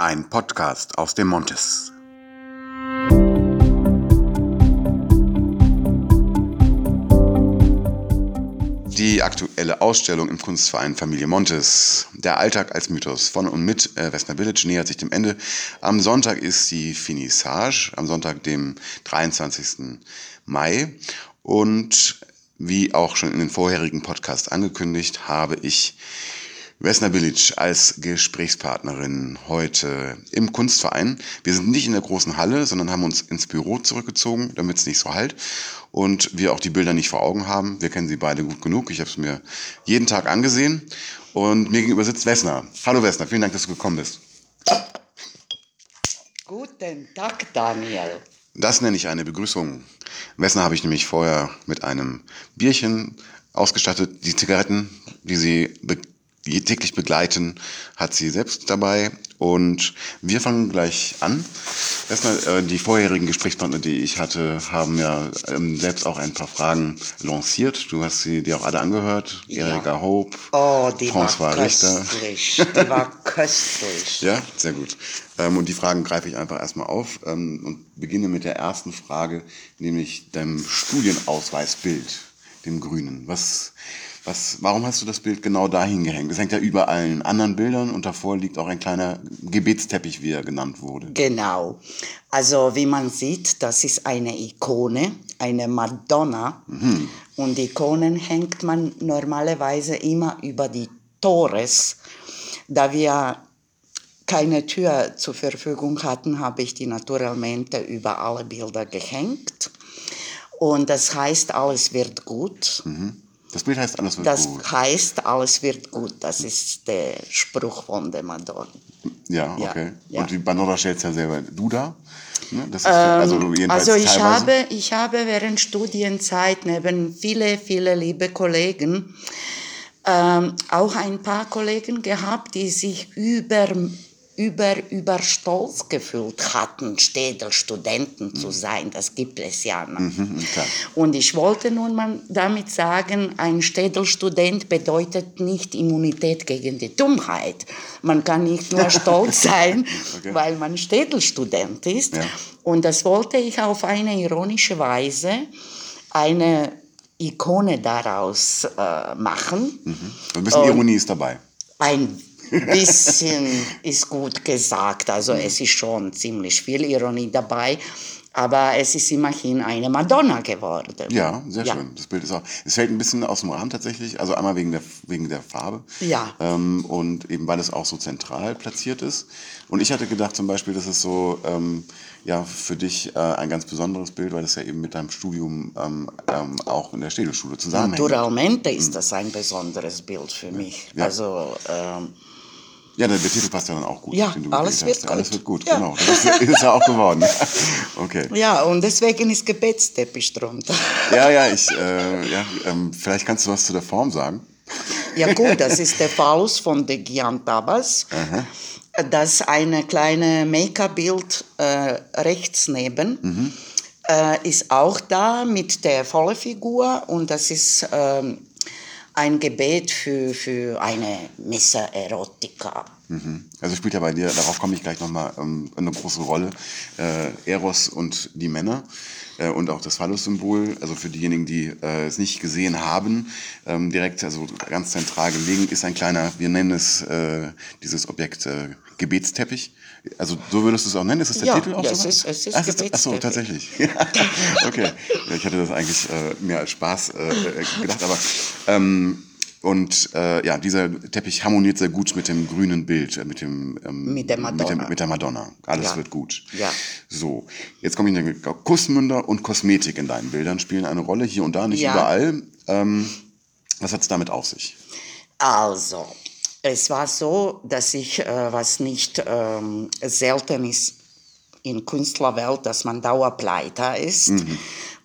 Ein Podcast aus dem Montes. Die aktuelle Ausstellung im Kunstverein Familie Montes, der Alltag als Mythos von und mit äh, Westner Village, nähert sich dem Ende. Am Sonntag ist die Finissage, am Sonntag, dem 23. Mai. Und wie auch schon in den vorherigen Podcasts angekündigt, habe ich Vesna Village als Gesprächspartnerin heute im Kunstverein. Wir sind nicht in der großen Halle, sondern haben uns ins Büro zurückgezogen, damit es nicht so halt und wir auch die Bilder nicht vor Augen haben. Wir kennen sie beide gut genug. Ich habe es mir jeden Tag angesehen und mir gegenüber sitzt Vesna. Hallo Vesna, vielen Dank, dass du gekommen bist. Guten Tag, Daniel. Das nenne ich eine Begrüßung. Vesna habe ich nämlich vorher mit einem Bierchen ausgestattet. Die Zigaretten, die sie täglich begleiten, hat sie selbst dabei. Und wir fangen gleich an. Erstmal, äh, die vorherigen Gesprächspartner, die ich hatte, haben ja ähm, selbst auch ein paar Fragen lanciert. Du hast sie dir auch alle angehört. Ja. Erika Hope, Oh, die François war Richter. köstlich. Die war köstlich. Ja, sehr gut. Ähm, und die Fragen greife ich einfach erstmal auf ähm, und beginne mit der ersten Frage, nämlich deinem Studienausweisbild, dem grünen. Was, was, warum hast du das Bild genau dahin gehängt? Es hängt ja über allen anderen Bildern und davor liegt auch ein kleiner Gebetsteppich, wie er genannt wurde. Genau. Also wie man sieht, das ist eine Ikone, eine Madonna. Und Ikonen hängt man normalerweise immer über die Tores. Da wir keine Tür zur Verfügung hatten, habe ich die Naturalmente über alle Bilder gehängt. Und das heißt, alles wird gut. Das Bild heißt, alles wird Das gut. heißt, alles wird gut. Das ist der Spruch von der Madonna. Ja, Ja, okay. ja. Und die Bandora stellt ja selber du da. Ne? Das ist also jedenfalls Also ich teilweise. habe, ich habe während Studienzeit neben viele, viele liebe Kollegen ähm, auch ein paar Kollegen gehabt, die sich über, über, über stolz gefühlt hatten, Städelstudenten zu sein. Das gibt es ja noch. Mhm, klar. Und ich wollte nun mal damit sagen, ein Städelstudent bedeutet nicht Immunität gegen die Dummheit. Man kann nicht nur stolz sein, Okay. weil man Städelstudent ist. Ja. Und das wollte ich auf eine ironische Weise eine Ikone daraus äh, machen. Ein bisschen Und- Ironie ist dabei. Ein bisschen ist gut gesagt, also es ist schon ziemlich viel Ironie dabei, aber es ist immerhin eine Madonna geworden. Ja, sehr Ja. schön. Das Bild ist auch. Es fällt ein bisschen aus dem Rahmen tatsächlich. Also einmal wegen der wegen der Farbe. Ja. Ähm, und eben weil es auch so zentral platziert ist. Und ich hatte gedacht zum Beispiel, das ist so ähm, ja für dich äh, ein ganz besonderes Bild, weil das ja eben mit deinem Studium ähm, ähm, auch in der Städelschule zusammenhängt. Naturalmente ist das ein besonderes Bild für mich. Ja. Also ähm, Ja, der Titel passt ja dann auch gut. Ja, alles wird Alles gut. wird gut, Ja. genau. Das ist, ist ja auch geworden. Okay. ja, und deswegen ist Gebetsteppich drunter. Ja, ja, ich, äh, ja, ähm, vielleicht kannst du was zu der Form sagen. Ja gut, das ist der Phallus von de Giantabas. Das eine kleine Make-up-Bild äh, rechts neben äh, ist auch da mit der vollen Figur und das ist ähm, ein Gebet für, für eine Missa Erotica. Mhm. Also spielt ja bei dir, darauf komme ich gleich nochmal, ähm, eine große Rolle, äh, Eros und die Männer äh, und auch das Phallus-Symbol, also für diejenigen, die äh, es nicht gesehen haben, ähm, direkt, also ganz zentral gelegen ist ein kleiner, wir nennen es äh, dieses Objekt äh, Gebetsteppich. Also so würdest du es auch nennen? Ist es der Ja, Titel auch ja, so? es ist- es ist Ach, Achso, Gebetsteppich. tatsächlich. Ja. Okay. Ja, ich hatte das eigentlich äh, mehr als Spaß äh, äh, gedacht, aber ähm, und äh, ja, dieser Teppich harmoniert sehr gut mit dem grünen Bild, äh, mit dem ähm, Mit der Mit, dem, Madonna. mit der Madonna. Alles Ja. wird gut. Ja. So, jetzt komme ich in den Kussmünder und Kosmetik in deinen Bildern spielen eine Rolle hier und da, nicht Ja. überall. Ähm, was hat es damit auf sich? Also, es war so, dass ich, äh, was nicht ähm, selten ist in Künstlerwelt, dass man Dauerpleiter ist.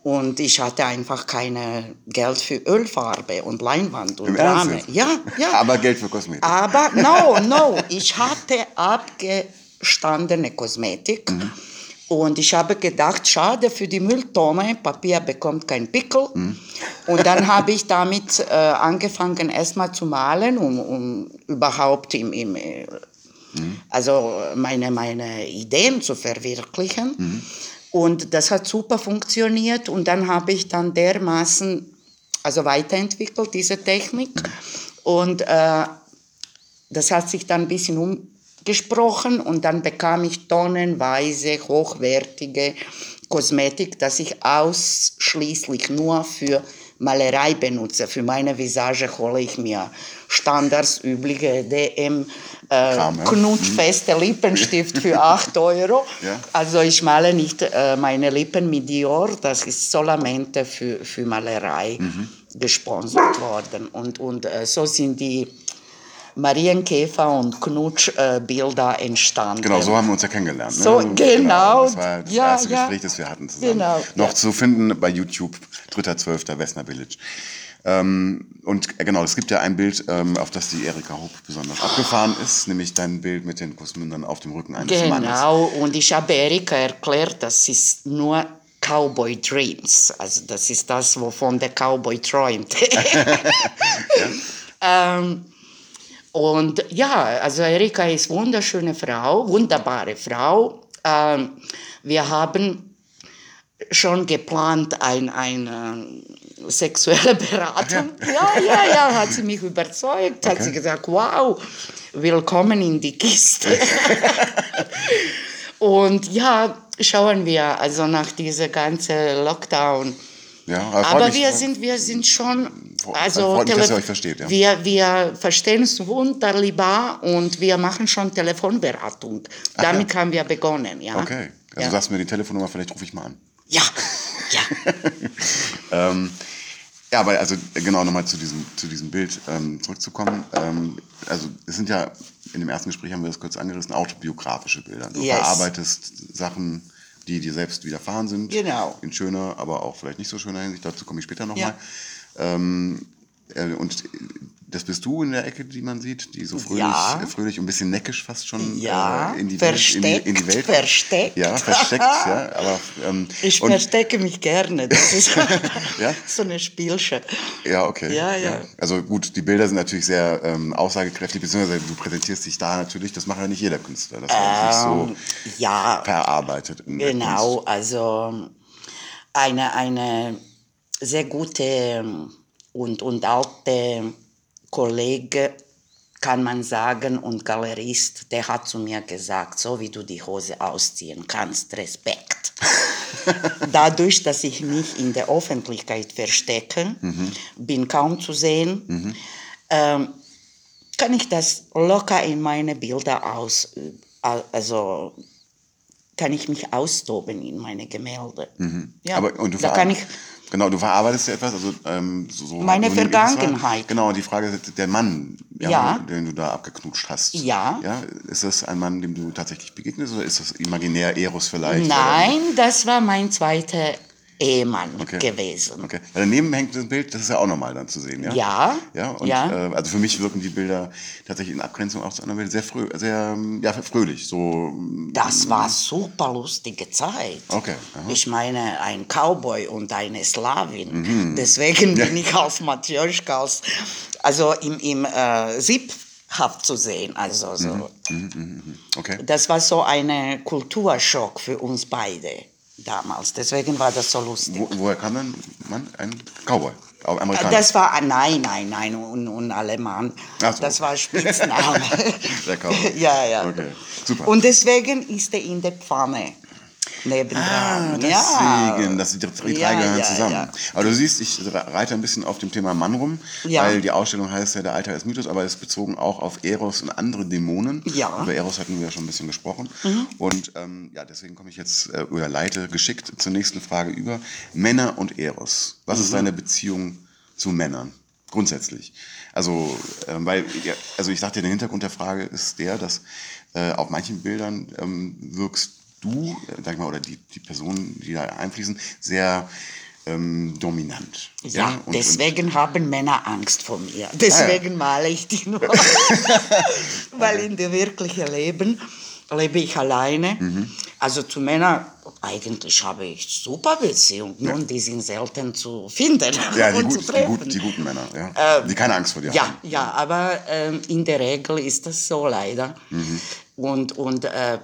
Und ich hatte einfach keine Geld für Ölfarbe und Leinwand und Im Rahmen. Ja, ja. Aber Geld für Kosmetik. Aber no, no, ich hatte abgestandene Kosmetik. Und ich habe gedacht, schade für die Mülltonne, Papier bekommt keinen Pickel. Und dann habe ich damit äh, angefangen, erstmal zu malen, um, um überhaupt im, im, äh, also meine, meine Ideen zu verwirklichen. Und das hat super funktioniert und dann habe ich dann dermaßen also weiterentwickelt, diese Technik. Und äh, das hat sich dann ein bisschen umgesprochen und dann bekam ich tonnenweise hochwertige Kosmetik, das ich ausschließlich nur für Malerei benutze. Für meine Visage hole ich mir Standards, übliche DM, äh, ja. knutschfeste Lippenstift für 8 Euro. Ja. Also ich male nicht äh, meine Lippen mit Dior, das ist solamente für, für Malerei Mhm. gesponsert worden. Und, und äh, so sind die Marienkäfer und Knutschbilder äh, entstanden. Genau, so haben wir uns ja kennengelernt. Ne? So, genau. Das war das Ja, erste ja. Gespräch, das wir hatten zusammen. Genau, Noch ja. zu finden bei YouTube, 3.12. Wessner Village. Ähm, und äh, genau, es gibt ja ein Bild, ähm, auf das die Erika Hopp besonders abgefahren ist, nämlich dein Bild mit den Kussmündern auf dem Rücken eines Mannes. Genau, und ich habe Erika erklärt, das ist nur Cowboy Dreams. Also das ist das, wovon der Cowboy träumt. ähm, und ja, also Erika ist wunderschöne Frau, wunderbare Frau. Ähm, wir haben schon geplant ein, eine sexuelle Beratung. Ja, ja, ja, hat sie mich überzeugt, hat sie gesagt, wow, willkommen in die Kiste. Und ja, schauen wir, also nach dieser ganzen Lockdown. Ja, aber, mich- wir sind, wir sind schon, also mich, dass ihr euch versteht, ja. wir, wir verstehen uns wunderbar und wir machen schon Telefonberatung. Damit haben wir begonnen, ja. Okay, also ja. sagst du mir die Telefonnummer, vielleicht rufe ich mal an. ja, ja. Ähm, ja, aber also genau nochmal zu diesem, zu diesem Bild ähm, zurückzukommen. Ähm, also es sind ja, in dem ersten Gespräch haben wir das kurz angerissen, autobiografische Bilder. Du Yes. verarbeitest Sachen, die dir selbst widerfahren sind. Genau. In schöner, aber auch vielleicht nicht so schöner Hinsicht. Dazu komme ich später nochmal. Ja. Ähm, äh, und das bist du in der Ecke, die man sieht, die so fröhlich, Ja. äh, fröhlich und ein bisschen neckisch fast schon Ja, äh, in, die Welt, in, die, in die Welt. versteckt. Ja, versteckt, ja. Aber, ähm, Ich verstecke mich gerne. Das ist Ja? so eine Spielsche. Ja, okay. Ja, ja. Also gut, die Bilder sind natürlich sehr ähm, aussagekräftig, beziehungsweise du präsentierst dich da natürlich, das macht ja nicht jeder Künstler. Das ist Ähm, nicht ja, so verarbeitet. In der Genau, also eine, eine sehr gute und, und alte Kollege, kann man sagen, und Galerist, der hat zu mir gesagt, so wie du die Hose ausziehen kannst, Respekt. Dadurch, dass ich mich in der Öffentlichkeit verstecke, bin kaum zu sehen, ähm, kann ich das locker in meine Bilder aus, also kann ich mich austoben in meine Gemälde. Ja, Aber, und du da kann ich, Genau, du verarbeitest ja etwas, also ähm, so, so Meine. Vergangenheit. Genau, die Frage ist der Mann, ja, Ja. den du da abgeknutscht hast. Ja. ja. Ist das ein Mann, dem du tatsächlich begegnest oder ist das imaginär Eros vielleicht? nein, das war mein zweiter Ehemann Okay. gewesen. Okay. Daneben hängt ein Bild, das ist ja auch nochmal dann zu sehen, ja? Ja, Ja, und ja. Äh, also für mich wirken die Bilder tatsächlich in Abgrenzung auch zu anderen Bildern sehr, frö sehr ja, fröhlich. So, Das war super lustige Zeit. Okay, aha. Ich meine, ein Cowboy und eine Sklavin. Mhm. Deswegen bin ich auf Matjoschka aus, also im, im äh, Siebhaft zu sehen. Also so. Mhm. okay. Das war so ein Kulturschock für uns beide damals. Deswegen war das so lustig. Wo, woher kam dann Mann? Ein Cowboy? Amerikaner? Das war, nein, nein, nein, und, und Alemann. So. Das war Spitzname. Der Cowboy. ja, ja. Okay, super. Und deswegen ist er in der Pfanne nebendran. Ah, deswegen, ja. dass die, die drei Ja, gehören ja, zusammen. ja. Aber du siehst, ich reite ein bisschen auf dem Thema Mann rum, Ja. weil die Ausstellung heißt ja der Alltag des Mythos, aber ist bezogen auch auf Eros und andere Dämonen. Ja. Mhm. Über Eros hatten wir ja schon ein bisschen gesprochen. Und ähm, ja, deswegen komme ich jetzt äh, oder leite geschickt zur nächsten Frage über. Männer und Eros. Was Mhm. ist deine Beziehung zu Männern? Grundsätzlich. Also, ähm, weil, also ich dachte, der Hintergrund der Frage ist der, dass äh, auf manchen Bildern ähm, wirkst du, äh, sag ich mal, oder die, die Personen, die da einfließen, sehr ähm, dominant. Ja, und, deswegen haben Männer Angst vor mir. Deswegen male ich die nur. Weil in dem wirklichen Leben lebe ich alleine. Mhm. Also zu Männern eigentlich habe ich super Beziehungen. Nun, die sind selten zu finden Ja, die, und gut, zu die, treffen. gut, die guten Männer, ja. die keine Angst vor dir Ja, haben. ja, aber ähm, in der Regel ist das so leider. Mhm. Und, und äh,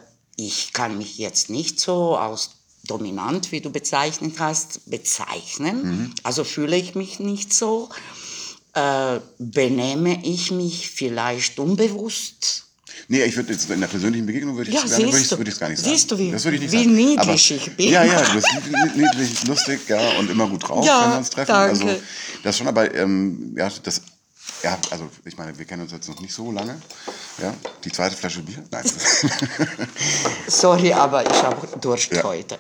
ich kann mich jetzt nicht so als dominant, wie du bezeichnet hast, bezeichnen. Mhm. Also fühle ich mich nicht so. Äh, benehme ich mich vielleicht unbewusst? Nee, ich würde jetzt in der persönlichen Begegnung würde ich Ja, es würde ich es gar nicht sagen. Siehst du, wie- das ich nicht wie sagen. niedlich Aber, ich bin. Ja, ja, du bist nied- niedlich, lustig, ja, und immer gut drauf, Ja, wenn wir uns treffen. danke. Also das schon, aber ähm, ja, das ja, also ich meine, wir kennen uns jetzt noch nicht so lange. Ja, die zweite Flasche Bier? Nein. Sorry, aber ich habe Durst Ja. heute.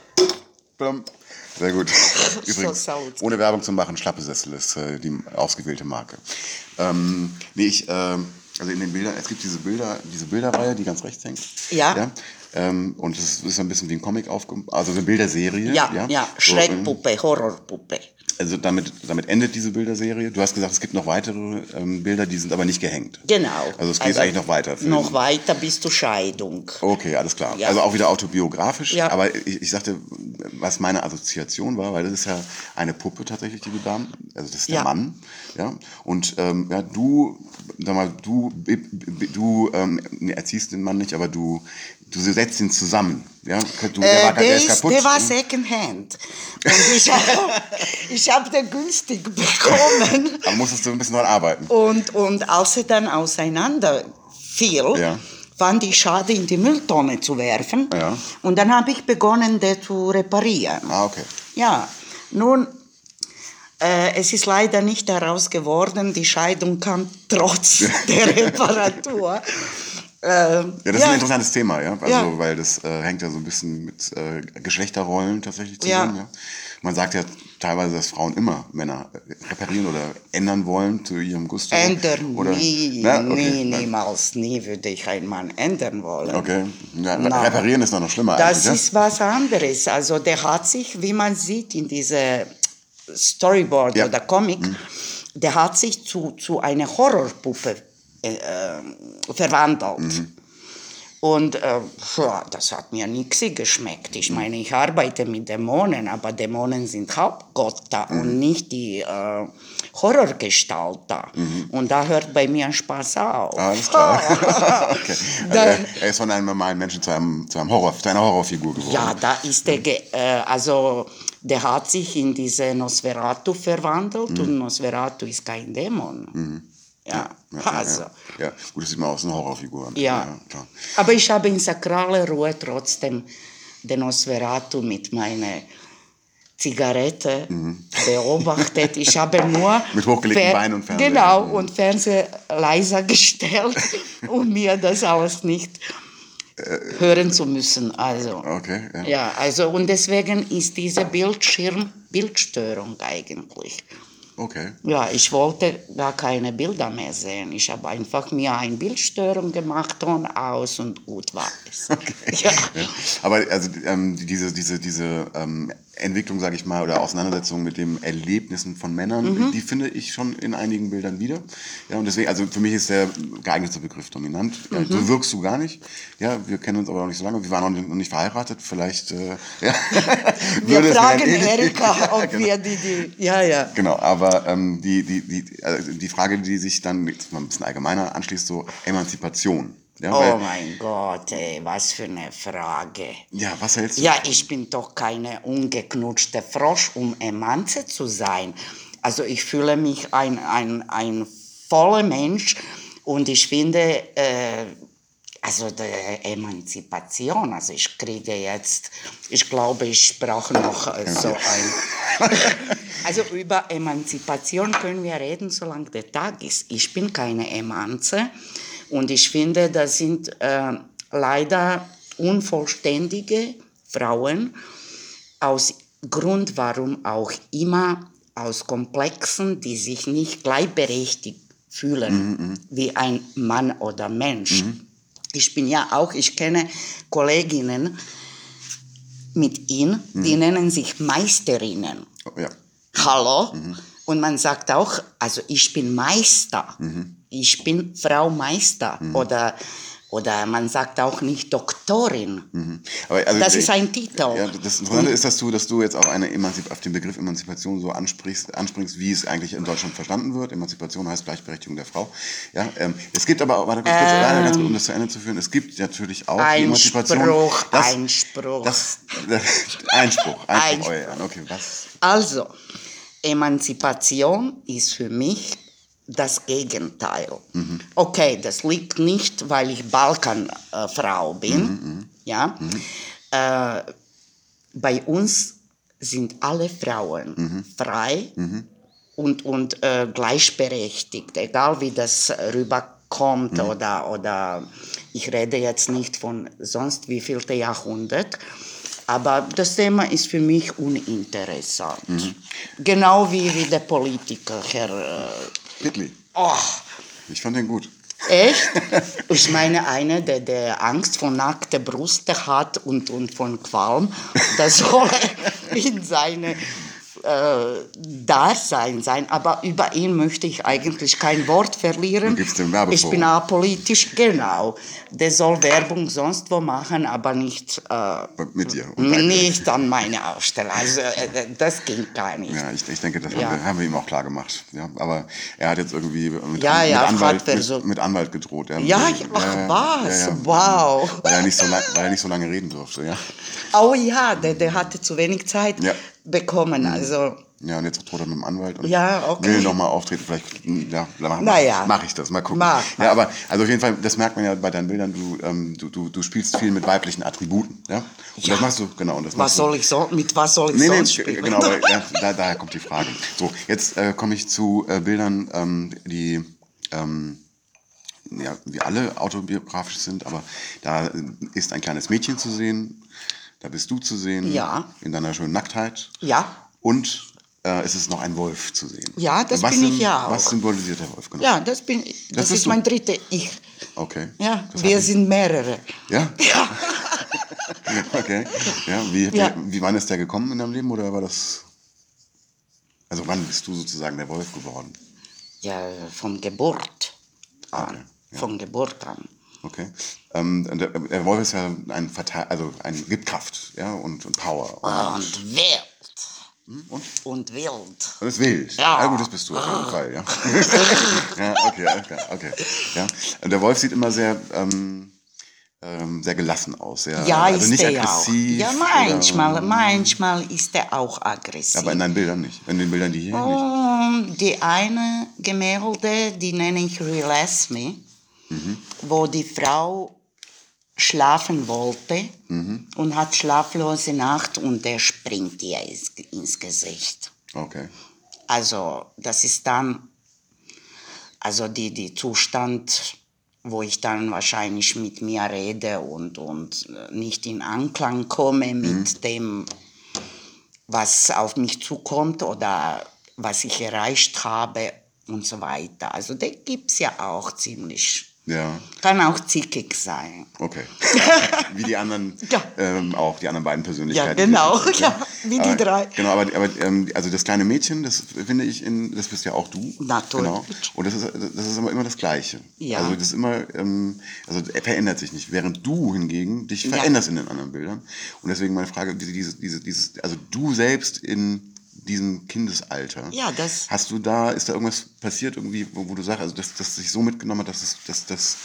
Sehr gut. Übrigens, salut. ohne Werbung zu machen, Schlappesessel ist äh, die ausgewählte Marke. Ähm, nee, ich, ähm, also in den Bildern, es gibt diese Bilder, diese Bilderreihe, die ganz rechts hängt. Ja. Ähm, und es ist ein bisschen wie ein Comic aufgebaut, also eine Bilderserie. Ja, ja, ja, So, ähm, Schreckpuppe, Horrorpuppe. Also damit, damit endet diese Bilderserie. Du hast gesagt, es gibt noch weitere ähm, Bilder, die sind aber nicht gehängt. Genau. Also es geht eigentlich noch weiter. Noch den- weiter bis zur Scheidung. Okay, alles klar. Ja. Also auch wieder autobiografisch. Ja. Aber ich, ich sagte, was meine Assoziation war, weil das ist ja eine Puppe tatsächlich, die du da, also das ist der Ja. Mann, ja. Und ähm, ja, du, sag mal, du, du ähm, erziehst den Mann nicht, aber du, du setzt ihn zusammen, ja. Du, Äh, war, der, ist, kaputt. der war ne? Secondhand. Und ich habe ich hab den günstig bekommen. aber musstest du ein bisschen dran arbeiten. Und, und als er dann auseinander fiel, Ja. fand ich schade, in die Mülltonne zu werfen. Ja. Und dann habe ich begonnen, den zu reparieren. Ah, okay. Ja, nun, äh, es ist leider nicht daraus geworden. Die Scheidung kam trotz der Reparatur. Äh, Ja, das ist ja. ein interessantes Thema, ja. Also, Ja. weil das äh, hängt ja so ein bisschen mit äh, Geschlechterrollen tatsächlich Ja. zusammen. Ja. Man sagt ja teilweise, dass Frauen immer Männer äh, reparieren oder ändern wollen zu ihrem Gusto. Ändern oder, nie, Na, nie, okay, na, niemals, nie würde ich einen Mann ändern wollen. Okay. Ja, Na. reparieren ist noch, noch schlimmer Das ist was anderes. Also der hat sich, wie man sieht in diese Storyboard Ja. oder Comic, der hat sich zu, zu einer Horrorpuppe äh, äh, verwandelt. Und äh, das hat mir nichts geschmeckt. Ich meine, ich arbeite mit Dämonen, aber Dämonen sind Hauptgötter und nicht die äh, Horrorgestalter. Und da hört bei mir Spaß auf. Alles klar. okay. Also Da- er, er ist von einem normalen Menschen zu, einem, zu, einem Horror, zu einer Horrorfigur geworden. Ja, da ist der, äh, also der hat sich in diese Nosferatu verwandelt und Nosferatu ist kein Dämon. Ja, Ja, also. ja, ja. ja, gut, das sieht man aus, eine Horrorfigur. Ja. klar. Aber ich habe in sakraler Ruhe trotzdem den Nosferatu mit meiner Zigarette beobachtet. Ich habe nur Mit hochgelegten Beinen und Fernseher. Genau, Mhm. und Fernseher leiser gestellt, um mir das alles nicht hören zu müssen. Also. Okay, ja. Ja, also und deswegen ist diese Bildschirm Bildstörung eigentlich. Okay. Ja, ich wollte gar keine Bilder mehr sehen. Ich habe einfach mir eine Bildstörung gemacht, Ton aus und gut war es. Ja. Ja. Aber also ähm, diese, diese, diese ähm, Entwicklung, sage ich mal, oder Auseinandersetzung mit den Erlebnissen von Männern, Mhm. die finde ich schon in einigen Bildern wieder. Ja, und deswegen, also für mich ist der geeignete Begriff dominant. Ja, Mhm. So wirkst du gar nicht. Ja, wir kennen uns aber noch nicht so lange. Wir waren noch nicht, verheiratet. Vielleicht. Äh, ja. Wir fragen Erika, ob genau. wir die, die, ja, ja. Genau, aber ähm, die, die, die, also die Frage, die sich dann jetzt mal ein bisschen allgemeiner anschließt, so Emanzipation. Ja, Oh mein Gott, ey, was für eine Frage. ja was hältst du? Ja, ich bin doch keine ungeknutschte Frosch, um Emanze zu sein. Also ich fühle mich ein, ein, ein voller Mensch und ich finde, äh, also die Emanzipation, also ich kriege jetzt, ich glaube, ich brauche noch äh, so ein... Also über Emanzipation können wir reden, solange der Tag ist. Ich bin keine Emanze und ich finde, das sind äh, leider unvollständige Frauen aus Grund, warum auch immer aus Komplexen, die sich nicht gleichberechtigt fühlen wie ein Mann oder Mensch. Ich bin ja auch, ich kenne Kolleginnen mit ihnen, die nennen sich Meisterinnen. Oh, ja. Hallo? Und man sagt auch, also ich bin Meister. Ich bin Frau Meister. Oder Oder man sagt auch nicht Doktorin. Aber also, Das ist ein Titel. Ja, das Interessante ist, dass du, dass du jetzt auf, eine Emanzip auf den Begriff Emanzipation so ansprichst, anspringst, wie es eigentlich in Deutschland verstanden wird. Emanzipation heißt Gleichberechtigung der Frau. Ja, ähm, es gibt aber, warte ganz kurz, leider ganz kurz, um das zu Ende zu führen, es gibt natürlich auch die Emanzipation. Einspruch, das, Einspruch. Das, das, Einspruch, Einspruch, Einspruch. oh okay, was? Also, Emanzipation ist für mich das Gegenteil. Okay, das liegt nicht, weil ich Balkanfrau bin. Ja? Äh, bei uns sind alle Frauen frei und, und äh, gleichberechtigt, egal wie das rüberkommt oder, oder ich rede jetzt nicht von sonst wie vielte Jahrhundert. Aber das Thema ist für mich uninteressant. Genau wie, wie der Politiker, Herr. Hitler. oh, Ich fand den gut. echt? Ich meine, einer, der, der Angst vor nackter Brust hat und, und von Qualm, der soll in seine äh, Dasein sein. Aber über ihn möchte ich eigentlich kein Wort verlieren. Ich bin apolitisch, genau. Der soll Werbung sonst wo machen, aber nicht, äh, Mit dir. nicht an meine Ausstellung. Also äh, das ging gar nicht. Ja, ich, ich denke, das Ja. haben, wir, haben wir ihm auch klar gemacht. Ja, aber er hat jetzt irgendwie mit, Ja, mit, ja, Anwalt, hat mit, mit Anwalt gedroht. Ja, Ja, ach was, wow. Weil er, nicht so lang, weil er nicht so lange reden durfte. Ja, Oh ja, der, der hatte zu wenig Zeit Ja. Bekommen. Also, ja und jetzt droht er mit dem Anwalt und Ja, okay. will nochmal auftreten. Vielleicht ja, mach, Naja. mache ich das. Mal gucken. Mach, Ja, aber also auf jeden Fall, das merkt man ja bei deinen Bildern, du, ähm, du, du, du spielst viel mit weiblichen Attributen. Ja? Und Ja. das machst du, genau. Und das was machst du, soll ich so, mit was soll ich Nee, nee, sonst g- spielen? genau, aber, ja, da, daher kommt die Frage. So, jetzt äh, komme ich zu äh, Bildern, ähm, die ähm, ja, wie alle autobiografisch sind, aber da ist ein kleines Mädchen zu sehen, da bist du zu sehen, Ja. in deiner schönen Nacktheit. Ja. Und äh, es ist noch ein Wolf zu sehen. Ja, das was bin ich ja auch. Was symbolisiert der Wolf genau? Ja, das bin ich. Das, bist ist du. mein dritter Ich. Okay. Ja, Das wir sind mehrere. Ja? Ja. Okay. Ja, wie, Ja. Wie, wie wann ist der gekommen in deinem Leben oder war das. Also wann bist du sozusagen der Wolf geworden? Ja, von Geburt an. Okay, ja. Von Geburt an. Okay. Ähm, der, der Wolf ist ja ein Verteil, also ein gibt Kraft, ja, und, und Power. Und, Und wild. und, Und wild. und ist wild. Ja. ja gut, das bist du auf jeden Fall, ja. ja, okay, klar, okay. Ja. Und der Wolf sieht immer sehr, ähm, ähm, sehr gelassen aus. Sehr, Ja, also ist nicht er ja auch. aggressiv. Ja, manchmal, Oder, manchmal ist er auch aggressiv. aber in deinen Bildern nicht. In den Bildern, die hier nicht. Um, die eine Gemälde, die nenne ich Release Me, wo die Frau schlafen wollte und hat schlaflose Nacht und der springt ihr ins, Gesicht. Okay. Also das ist dann also die, die Zustand, wo ich dann wahrscheinlich mit mir rede und, und nicht in Anklang komme mit dem, was auf mich zukommt oder was ich erreicht habe und so weiter. Also das gibt es ja auch ziemlich. Ja, Kann auch zickig sein. okay. Wie die anderen Ja. ähm, auch, die anderen beiden Persönlichkeiten. Ja, genau, die- ja, wie die aber, drei. Genau, aber, aber ähm, also das kleine Mädchen, das finde ich, in, das bist ja auch du. Natürlich. Genau. Und das ist, das ist aber immer das Gleiche. Ja. Also das ist immer, ähm, also er verändert sich nicht, während du hingegen dich Ja. veränderst in den anderen Bildern. Und deswegen meine Frage, diese, diese, dieses, also du selbst in diesem Kindesalter. Ja, das- Hast du da, ist da irgendwas passiert irgendwie, wo, wo du sagst, also dass das sich so mitgenommen hat, dass, es, dass, dass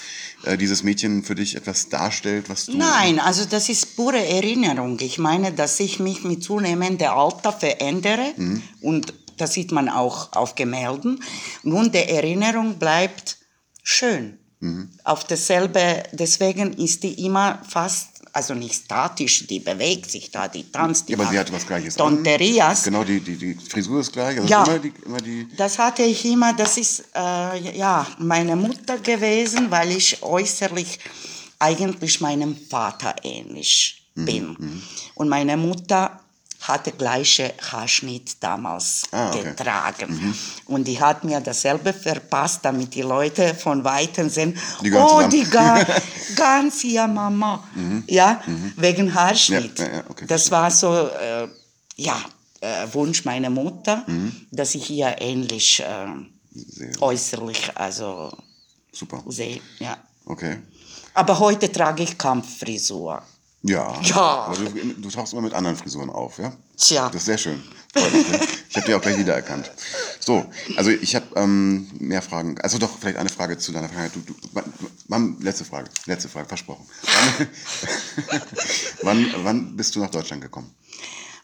äh, dieses Mädchen für dich etwas darstellt, was du... Nein, also das ist pure Erinnerung. Ich meine, dass ich mich mit zunehmendem Alter verändere und das sieht man auch auf Gemälden. Nun, die Erinnerung bleibt schön. Auf dasselbe, deswegen ist die immer fast, also nicht statisch, die bewegt sich da, die tanzt, die Ja, aber sie macht hat was Gleiches. Tonterias. Genau, die, die, die Frisur ist gleich. Also Ja. immer die, immer die, Das hatte ich immer, das ist äh, ja meine Mutter gewesen, weil ich äußerlich eigentlich meinem Vater ähnlich Mhm, bin. Und meine Mutter hatte gleiche Haarschnitt damals Ah, okay. getragen. Und die hat mir dasselbe verpasst, damit die Leute von Weitem sehen, Die oh, zusammen." die ga, ganz ja Mama. Ja, wegen Haarschnitt. Ja, ja, okay, das war so, äh, ja, äh, Wunsch meiner Mutter, Mhm. dass ich ihr ähnlich äh, äußerlich also super. sehe. Ja. Okay. Aber heute trage ich Kampffrisur. Ja. Ja. Aber du, du tauchst immer mit anderen Frisuren auf, ja? Tja. Das ist sehr schön. Ich habe dich auch gleich wiedererkannt. So, also ich habe ähm, mehr Fragen. Also doch, vielleicht eine Frage zu deiner Vergangenheit. Du, du, wann, letzte Frage, letzte Frage, versprochen. Wann, wann, wann bist du nach Deutschland gekommen?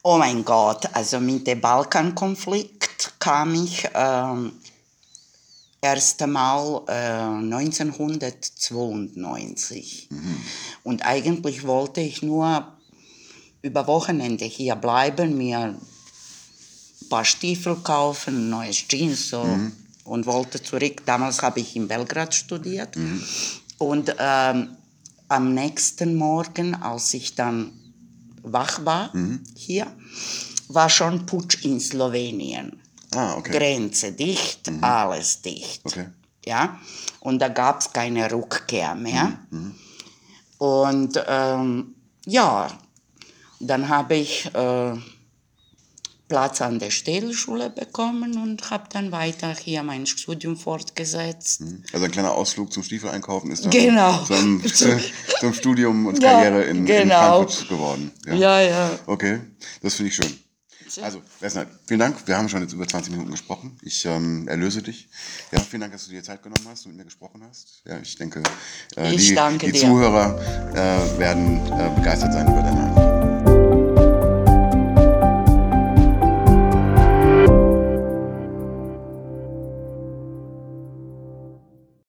Oh mein Gott, also mit dem Balkankonflikt kam ich ähm, erst einmal äh, 1992. Und eigentlich wollte ich nur über Wochenende hier bleiben, mir ein paar Stiefel kaufen, ein neues Jeans so, und wollte zurück. Damals habe ich in Belgrad studiert. Und ähm, am nächsten Morgen, als ich dann wach war hier, war schon Putsch in Slowenien. Ah, okay. Grenze dicht, alles dicht. Okay. Ja? Und da gab es keine Rückkehr mehr. Und ähm, ja, dann habe ich äh, Platz an der Städelschule bekommen und habe dann weiter hier mein Studium fortgesetzt. Also ein kleiner Ausflug zum Stiefel einkaufen ist dann Genau. zum, zum Studium und Ja, Karriere in, in genau. Frankfurt geworden. Ja, ja. Okay, das finde ich schön. Also, Vesna, vielen Dank. Wir haben schon jetzt über 20 Minuten gesprochen. Ich ähm, erlöse dich. Ja, vielen Dank, dass du dir Zeit genommen hast und mit mir gesprochen hast. Ja, ich denke, äh, Ich die, die. Zuhörer äh, werden äh, begeistert sein über deine